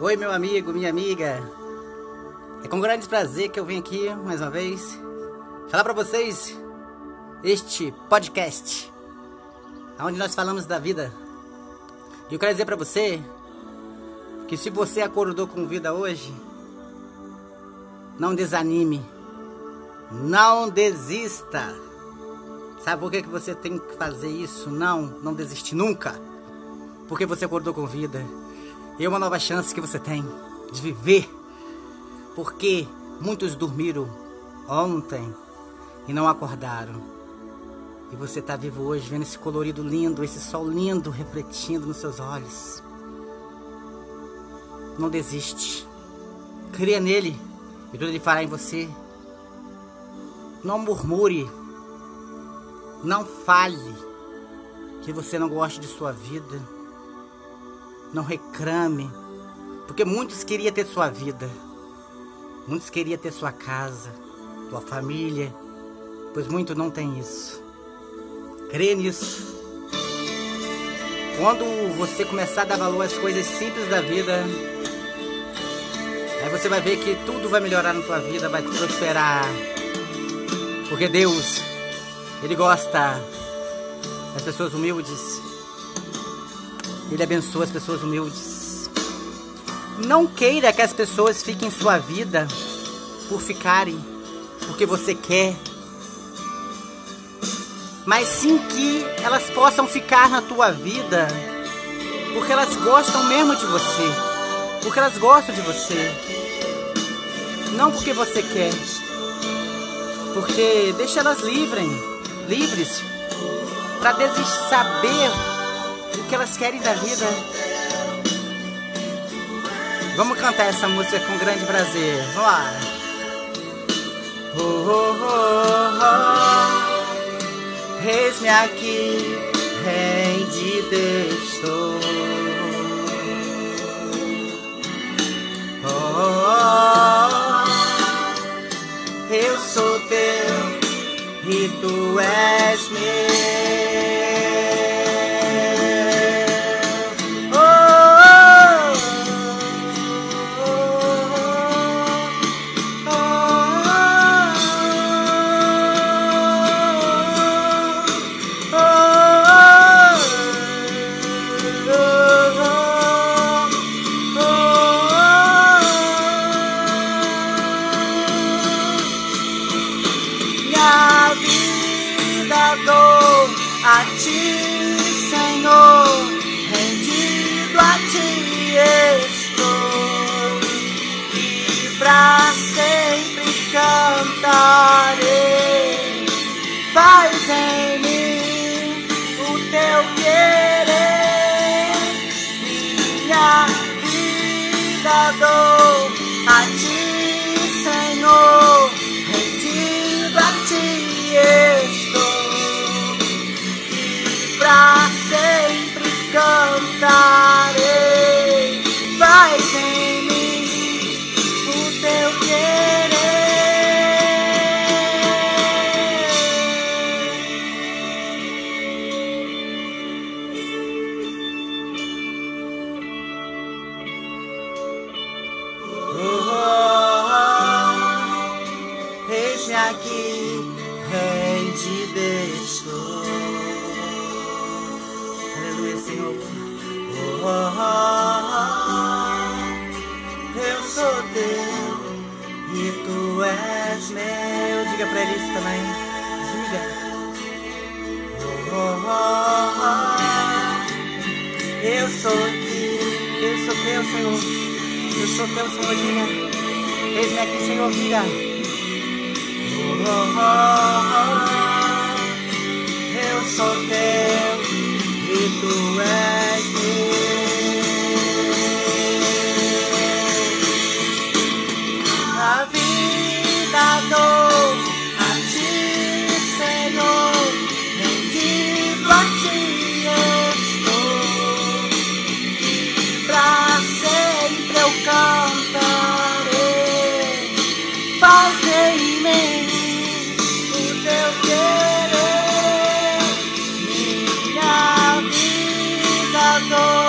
Oi, meu amigo, minha amiga. É com grande prazer que eu venho aqui mais uma vez falar para vocês este podcast, onde nós falamos da vida. E eu quero dizer para você que se você acordou com vida hoje, não desanime, não desista. Sabe por que, que você tem que fazer isso? Não, não desiste nunca. Porque você acordou com vida. É uma nova chance que você tem de viver. Porque muitos dormiram ontem e não acordaram. E você está vivo hoje, vendo esse colorido lindo, esse sol lindo refletindo nos seus olhos. Não desiste. Cria nele e tudo ele fará em você. Não murmure não fale que você não gosta de sua vida. Não reclame, porque muitos queriam ter sua vida. Muitos queriam ter sua casa, sua família, pois muitos não têm isso. Crê nisso. Quando você começar a dar valor às coisas simples da vida, aí você vai ver que tudo vai melhorar na tua vida, vai prosperar. Porque Deus ele gosta das pessoas humildes. Ele abençoa as pessoas humildes. Não queira que as pessoas fiquem em sua vida por ficarem, porque você quer. Mas sim que elas possam ficar na tua vida porque elas gostam mesmo de você. Porque elas gostam de você. Não porque você quer. Porque deixa elas livres livres para saber o que elas querem da vida. Vamos cantar essa música com grande prazer. Vamos lá. Oh, oh, oh, oh. Eis-me aqui, rendido estou. Oh, oh, oh. Eu sou teu e tu és meu. A ti, Senhor, rendido a ti estou, e pra sempre cantarei. Faz em mim o teu querer, minha vida dou Senhor. Oh, oh, oh, eu sou teu e tu és meu. Diga pra ele isso também. Diga. Oh, eu sou teu, eu sou teu, Senhor. Eu sou teu, Senhor. Diga. Eis-me aqui, Senhor. Diga. eu sou teu e tu Chicago.